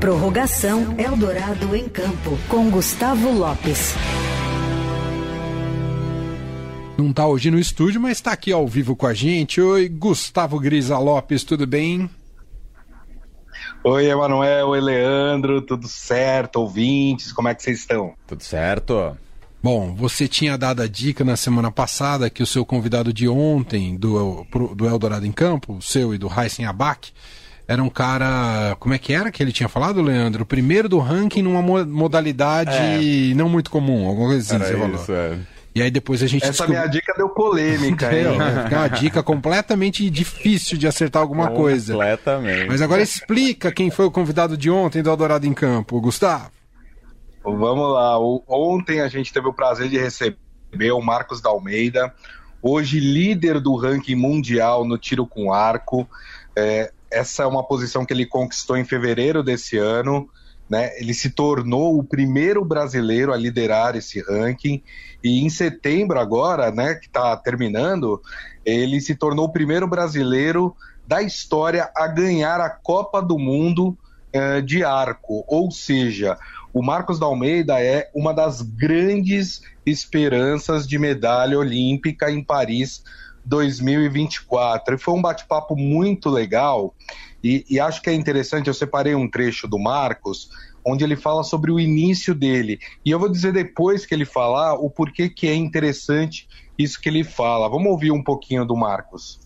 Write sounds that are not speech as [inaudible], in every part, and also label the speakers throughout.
Speaker 1: Prorrogação Eldorado em Campo, com Gustavo Lopes.
Speaker 2: Não está hoje no estúdio, mas está aqui ao vivo com a gente. Oi, Gustavo Grisa Lopes, tudo bem?
Speaker 3: Oi, Emanuel, oi, Leandro, tudo certo? Ouvintes, como é que vocês estão?
Speaker 4: Tudo certo.
Speaker 2: Bom, você tinha dado a dica na semana passada que o seu convidado de ontem, do, do Eldorado em Campo, o seu e do Heisen Abac, era um cara. Como é que era que ele tinha falado, Leandro? O primeiro do ranking numa modalidade é. não muito comum, alguma coisa assim,
Speaker 4: era
Speaker 2: você
Speaker 4: isso, falou. É.
Speaker 2: E aí depois a gente.
Speaker 3: Essa descob... minha dica deu polêmica, hein?
Speaker 2: É uma dica completamente difícil de acertar alguma coisa.
Speaker 4: Completamente.
Speaker 2: Mas agora explica quem foi o convidado de ontem do Eldorado em Campo, Gustavo.
Speaker 3: Vamos lá. Ontem a gente teve o prazer de receber o Marcos da Almeida, hoje líder do ranking mundial no tiro com arco. É, essa é uma posição que ele conquistou em fevereiro desse ano. Né? Ele se tornou o primeiro brasileiro a liderar esse ranking e em setembro agora, né, que está terminando, ele se tornou o primeiro brasileiro da história a ganhar a Copa do Mundo eh, de arco. Ou seja, o Marcos da Almeida é uma das grandes esperanças de medalha olímpica em Paris 2024. E foi um bate-papo muito legal e, e, acho que é interessante. Eu separei um trecho do Marcos onde ele fala sobre o início dele. E eu vou dizer depois que ele falar o porquê que é interessante isso que ele fala. Vamos ouvir um pouquinho do Marcos.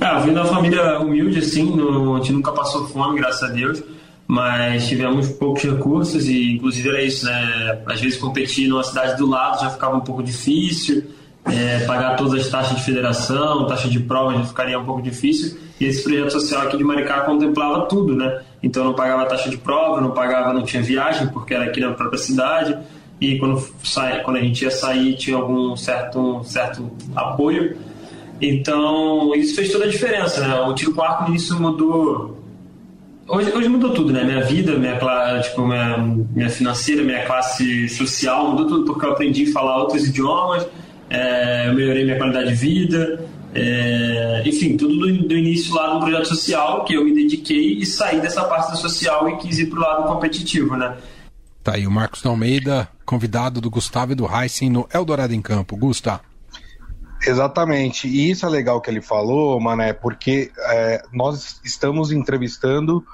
Speaker 5: Ah, vim da família humilde, assim, no, a gente nunca passou fome, graças a Deus, mas tivemos poucos recursos e, inclusive, era isso, né? Às vezes competir numa cidade do lado já ficava um pouco difícil, é, pagar todas as taxas de federação, taxa de prova já ficaria um pouco difícil. E esse projeto social aqui de Maricá contemplava tudo, né? Então não pagava taxa de prova, não pagava, não tinha viagem porque era aqui na própria cidade. E quando, sai, quando a gente ia sair tinha algum certo, um certo apoio. Então isso fez toda a diferença, né? O tiro com arco nisso mudou. Hoje, hoje mudou tudo, né? Minha vida, minha, tipo, minha, minha financeira, minha classe social, mudou tudo porque eu aprendi a falar outros idiomas, é, eu melhorei minha qualidade de vida, é, enfim, tudo do, do, início lá no projeto social, que eu me dediquei e saí dessa parte social e quis ir para o lado competitivo, né?
Speaker 2: Tá aí o Marcos Almeida, convidado do Gustavo e do Heisen no Eldorado em Campo. Gusta.
Speaker 3: Exatamente, e isso é legal que ele falou, Mané, porque é, nós estamos entrevistando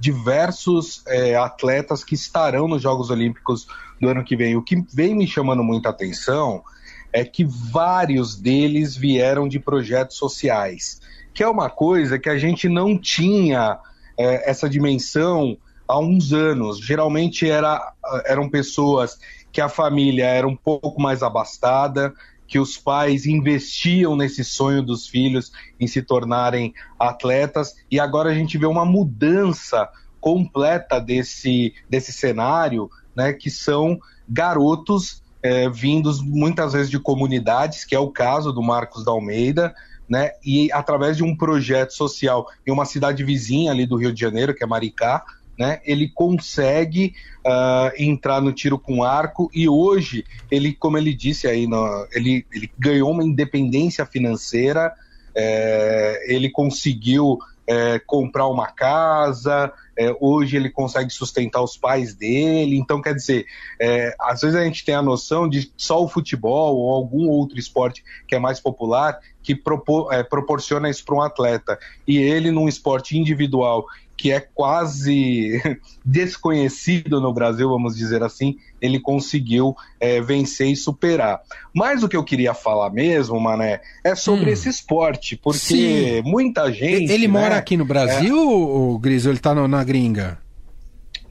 Speaker 3: diversos é, atletas que estarão nos Jogos Olímpicos do ano que vem. O que vem me chamando muita atenção é que vários deles vieram de projetos sociais, que é uma coisa que a gente não tinha é, essa dimensão há uns anos. Geralmente era, eram pessoas que a família era um pouco mais abastada, que os pais investiam nesse sonho dos filhos em se tornarem atletas, e agora a gente vê uma mudança completa desse, desse cenário, né, que são garotos é, vindos muitas vezes de comunidades, que é o caso do Marcos da Almeida, né? E através de um projeto social em uma cidade vizinha ali do Rio de Janeiro, que é Maricá, né? Ele consegue uh, entrar no tiro com arco e hoje ele, como ele disse aí, no, ele, ele ganhou uma independência financeira, é, ele conseguiu é, comprar uma casa, é, hoje ele consegue sustentar os pais dele. Então, quer dizer, é, às vezes a gente tem a noção de só o futebol ou algum outro esporte que é mais popular que propor, é, proporciona isso para um atleta. E ele, num esporte individual que é quase [laughs] desconhecido no Brasil, vamos dizer assim, ele conseguiu é, vencer e superar. Mas o que eu queria falar mesmo, Mané, é sobre hum. esse esporte, porque Sim. muita gente.
Speaker 2: Ele né, mora aqui no Brasil, é... o Gris, ou ele está na gringa?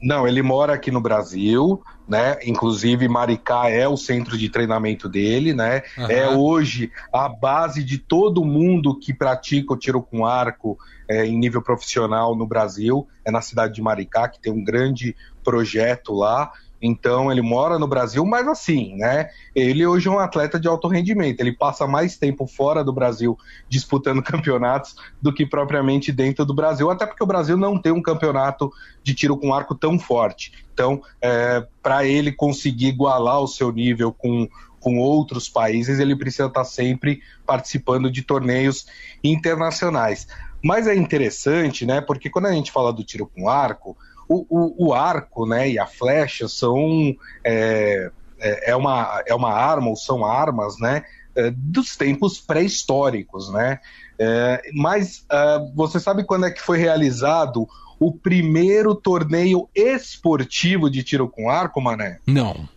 Speaker 3: Não, ele mora aqui no Brasil, né? Inclusive Maricá é o centro de treinamento dele, né? Uhum. É hoje a base de todo mundo que pratica o tiro com arco é, em nível profissional no Brasil. É na cidade de Maricá que tem um grande projeto lá. Então ele mora no Brasil, mas assim, né? Ele hoje é um atleta de alto rendimento. Ele passa mais tempo fora do Brasil disputando [laughs] campeonatos do que propriamente dentro do Brasil, até porque o Brasil não tem um campeonato de tiro com arco tão forte. Então, é, para ele conseguir igualar o seu nível com com outros países, ele precisa estar sempre participando de torneios internacionais. Mas é interessante, né? Porque quando a gente fala do tiro com arco, o, o, o arco né, e a flecha são. É, é, é uma, é uma arma, ou são armas, né? É, dos tempos pré-históricos, né? É, mas uh, você sabe quando é que foi realizado o primeiro torneio esportivo de tiro com arco, Mané?
Speaker 2: Não.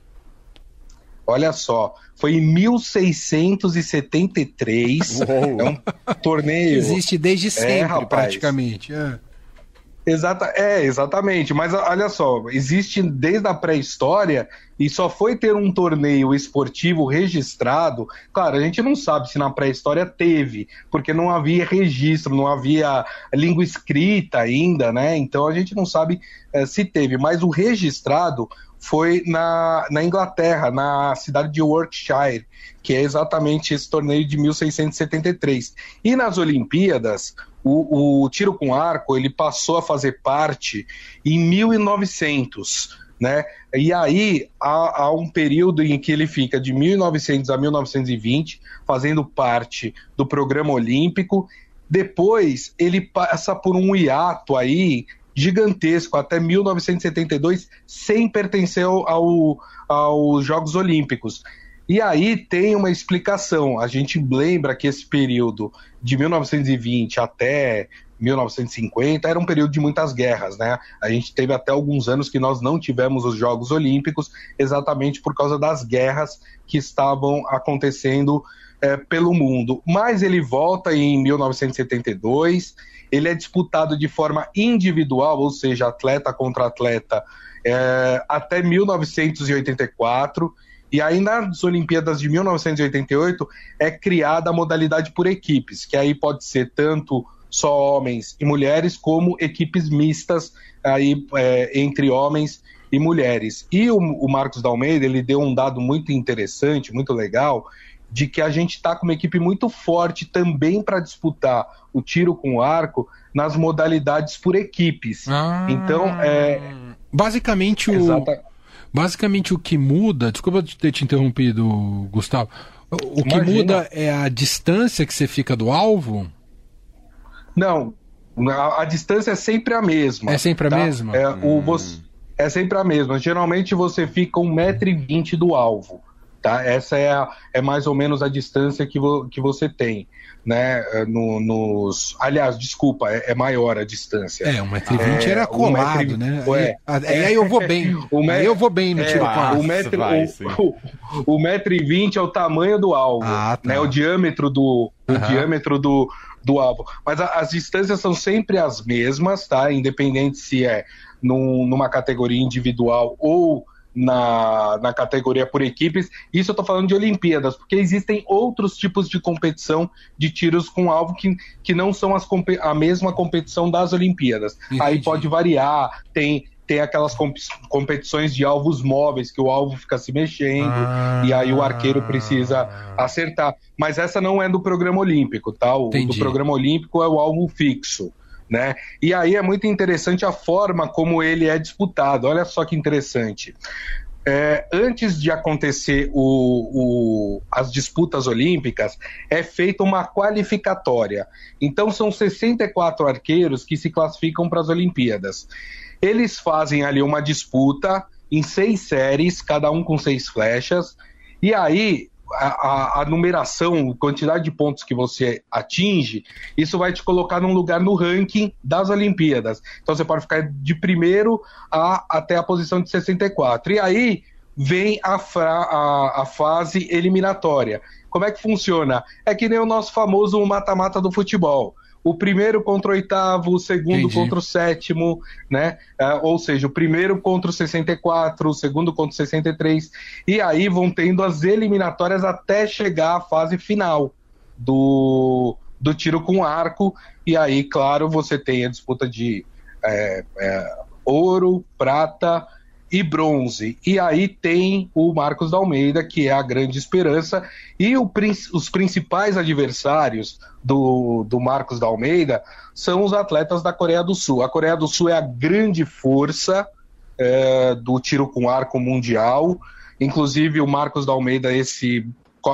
Speaker 3: Olha só, foi em 1673. Uou. É um torneio.
Speaker 2: Existe desde sempre, é, praticamente. É.
Speaker 3: Exata, é, exatamente. Mas olha só, existe desde a pré-história e só foi ter um torneio esportivo registrado. Claro, a gente não sabe se na pré-história teve, porque não havia registro, não havia língua escrita ainda, né? Então a gente não sabe é, se teve. Mas o registrado foi na, na Inglaterra, na cidade de Yorkshire, que é exatamente esse torneio de 1673. E nas Olimpíadas, o, o tiro com arco ele passou a fazer parte em 1900. Né? E aí há, há, um período em que ele fica de 1900 a 1920 fazendo parte do programa olímpico. Depois ele passa por um hiato aí gigantesco até 1972 sem pertencer ao, ao, aos Jogos Olímpicos. E aí tem uma explicação. A gente lembra que esse período de 1920 até 1950 era um período de muitas guerras, né? A gente teve até alguns anos que nós não tivemos os Jogos Olímpicos exatamente por causa das guerras que estavam acontecendo é, pelo mundo. Mas ele volta em 1972, ele é disputado de forma individual, ou seja, atleta contra atleta, é, até 1984 e aí nas Olimpíadas de 1988 é criada a modalidade por equipes, que aí pode ser tanto só homens e mulheres, como equipes mistas aí, é, entre homens e mulheres. E o, o Marcos da Almeida ele deu um dado muito interessante, muito legal, de que a gente está com uma equipe muito forte também para disputar o tiro com arco nas modalidades por equipes. Ah, então, é.
Speaker 2: Basicamente, o, exata... Basicamente o que muda, desculpa ter te interrompido, Gustavo. O que Imagina. muda é a distância que você fica do alvo?
Speaker 3: Não, a, a distância é sempre a mesma.
Speaker 2: É sempre tá? a mesma?
Speaker 3: É, hum. o, você, é sempre a mesma. Geralmente você fica 1,20m do alvo. Tá? Essa é, a, é mais ou menos a distância que, vo, que você tem né, eh, no, nos... Aliás, desculpa, é, é, maior a distância.
Speaker 2: É, 1,20m é, era colado, um né? É, aí, aí, eu vou bem. O [laughs] met... Aí eu vou bem no é, tiro com
Speaker 3: o metro, o, o, metro e vinte é o tamanho do alvo, ah, tá. né? O diâmetro do, o uhum. diâmetro do, do alvo. Mas a, as distâncias são sempre as mesmas, tá? Independente se é num, numa categoria individual ou na, na categoria por equipes. Isso eu estou falando de Olimpíadas, porque existem outros tipos de competição de tiros com alvo que, que não são as, a mesma competição das Olimpíadas. Entendi. Aí pode variar, tem tem aquelas competições de alvos móveis, que o alvo fica se mexendo, ah, e aí o arqueiro precisa acertar. Mas essa não é do programa olímpico, tá? O Entendi. do programa olímpico é o alvo fixo. Né? E aí é muito interessante a forma como ele é disputado. Olha só que interessante. É, antes de acontecer o, o, as disputas olímpicas, é feita uma qualificatória. Então, são 64 arqueiros que se classificam para as Olimpíadas. Eles fazem ali uma disputa em seis séries, cada um com seis flechas, e aí a, a, numeração, quantidade de pontos que você atinge, isso vai te colocar num lugar no ranking das Olimpíadas. Então você pode ficar de primeiro a, até a posição de 64. E aí vem a, a, a fase eliminatória. Como é que funciona? É que nem o nosso famoso mata-mata do futebol o primeiro contra o oitavo, o segundo Entendi. contra o sétimo, né? Uh, ou seja, o primeiro contra o 64, o segundo contra o 63, e aí vão tendo as eliminatórias até chegar à fase final do, do tiro com arco, e aí, claro, você tem a disputa de é, é, ouro, prata, e bronze. E aí tem o Marcos da Almeida, que é a grande esperança, e o, os principais adversários do, do Marcos da Almeida são os atletas da Coreia do Sul. A Coreia do Sul é a grande força é, do tiro com arco mundial. Inclusive, o Marcos da Almeida, esse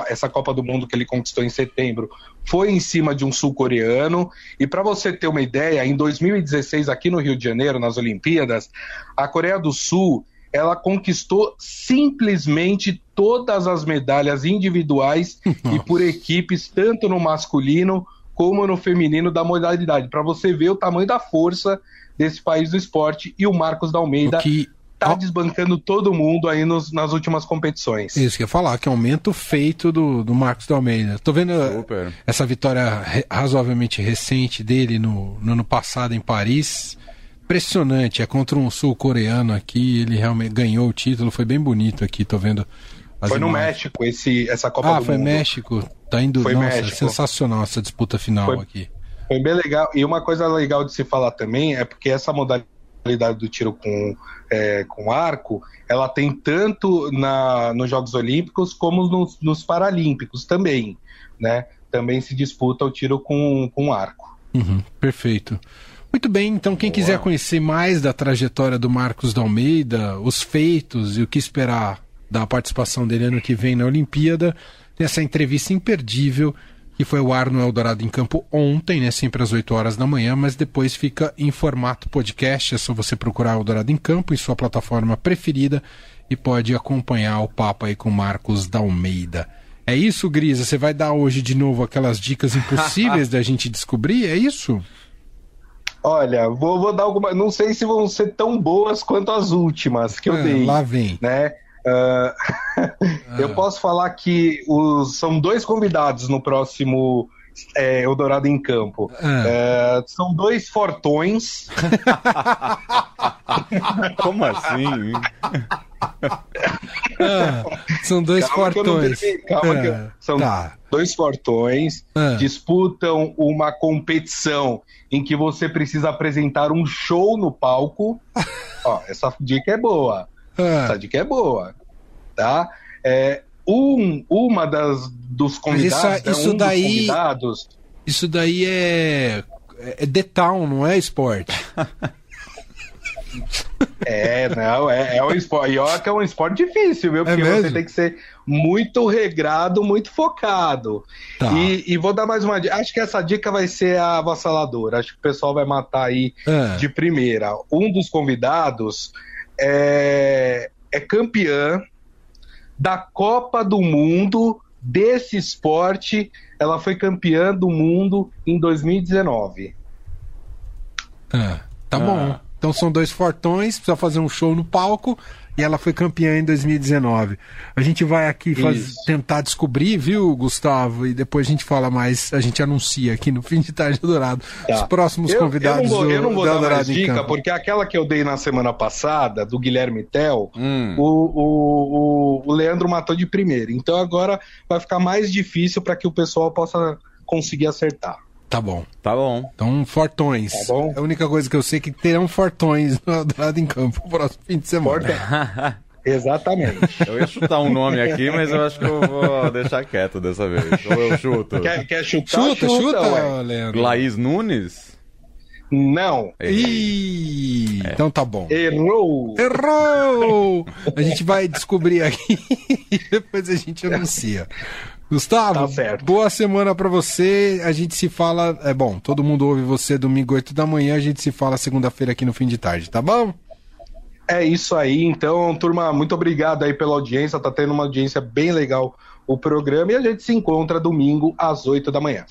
Speaker 3: essa Copa do Mundo que ele conquistou em setembro foi em cima de um sul-coreano. E para você ter uma ideia, em 2016, aqui no Rio de Janeiro, nas Olimpíadas, a Coreia do Sul ela conquistou simplesmente todas as medalhas individuais Nossa. [laughs] e por equipes, tanto no masculino como no feminino da modalidade. Para você ver o tamanho da força desse país do esporte e o Marcos da Almeida. O que tá desbancando todo mundo aí nos, nas últimas competições.
Speaker 2: Isso que eu ia falar, que aumento feito do, do Marcos da Almeida. Tô vendo Super. essa vitória razoavelmente recente dele no, no ano passado em Paris. Impressionante, é contra um sul-coreano aqui, ele realmente ganhou o título, foi bem bonito aqui, tô vendo.
Speaker 3: Foi no México esse, essa Copa
Speaker 2: ah,
Speaker 3: do
Speaker 2: foi México, tá indo, foi nossa, México. sensacional essa disputa final
Speaker 3: foi,
Speaker 2: aqui.
Speaker 3: Foi bem legal, e uma coisa legal de se falar também é porque essa modalidade modalidade do tiro com, é, com arco, ela tem tanto na, nos Jogos Olímpicos como nos, nos Paralímpicos também, né? Também se disputa o tiro com, com arco.
Speaker 2: Uhum, perfeito. Muito bem, então quem Boa. quiser conhecer mais da trajetória do Marcos da Almeida, os feitos e o que esperar da participação dele ano que vem na Olimpíada, tem essa entrevista imperdível que foi o ar no Eldorado em Campo ontem, né, sempre às 8 horas da manhã, mas depois fica em formato podcast. É só você procurar Eldorado em Campo em sua plataforma preferida e pode acompanhar o papo aí com Marcos da Almeida. É isso, Grisa? Você vai dar hoje de novo aquelas dicas impossíveis [laughs] da gente descobrir? É isso?
Speaker 3: Olha, vou, vou dar alguma. Não sei se vão ser tão boas quanto as últimas que eu é, dei.
Speaker 2: Lá vem.
Speaker 3: Né? Uh, [laughs] eu posso falar que os, são dois convidados no próximo é, Eldorado em Campo. Uh, são dois fortões. [laughs]
Speaker 2: Como assim? são dois calma fortões. Que calma
Speaker 3: que eu, são tá. dois fortões, disputam uma competição em que você precisa apresentar um show no palco. [laughs] Ó, essa dica é boa. Ah. Essa dica é boa, tá? É, um, uma das dos convidados,
Speaker 2: isso, isso
Speaker 3: um
Speaker 2: daí, convidados. Isso daí é é The Town, não é esporte. [laughs]
Speaker 3: É, não, é, é um esporte. Que é um esporte difícil, viu? É Porque é você tem que ser muito regrado, muito focado. Tá. E, e, vou dar mais uma dica. Acho que essa dica vai ser a avassaladora. Acho que o pessoal vai matar aí é. de primeira. Um dos convidados é, é campeã da Copa do Mundo desse esporte. Ela foi campeã do mundo em 2019.
Speaker 2: Ah, tá ah. bom. Então são dois fortões, precisa fazer um show no palco e ela foi campeã em 2019. A gente vai aqui faz, tentar descobrir, viu, Gustavo? E depois a gente fala mais, a gente anuncia aqui no [laughs] Fim de Tarde Dourado tá. os próximos eu, convidados.
Speaker 3: Eu não vou, eu não vou dar mais dica, porque aquela que eu dei na semana passada, do Guilherme Tel, hum. o, o, o Leandro matou de primeira. Então agora vai ficar mais difícil para que o pessoal possa conseguir acertar.
Speaker 2: Tá bom.
Speaker 4: Tá bom.
Speaker 2: Então, fortões. Tá bom. É a única coisa que eu sei é que terão fortões [laughs] no lado em campo no próximo fim de semana. [laughs]
Speaker 3: Exatamente.
Speaker 4: Eu ia chutar um nome aqui, mas eu acho que eu vou deixar quieto dessa vez. Ou eu chuto.
Speaker 3: Quer, quer chutar? Chuta, chuta,
Speaker 2: chuta Leandro.
Speaker 4: Laís Nunes?
Speaker 3: Não.
Speaker 2: Ih, é. então tá bom.
Speaker 3: Errou!
Speaker 2: Errou! A gente vai descobrir aqui [laughs] e depois a gente anuncia. Gustavo, tá boa semana para você. A gente se fala. É bom, todo mundo ouve você domingo 8 da manhã. A gente se fala segunda-feira aqui no fim de tarde, tá bom?
Speaker 3: É isso aí. Então, turma, muito obrigado aí pela audiência. Tá tendo uma audiência bem legal o programa e a gente se encontra domingo às 8 da manhã.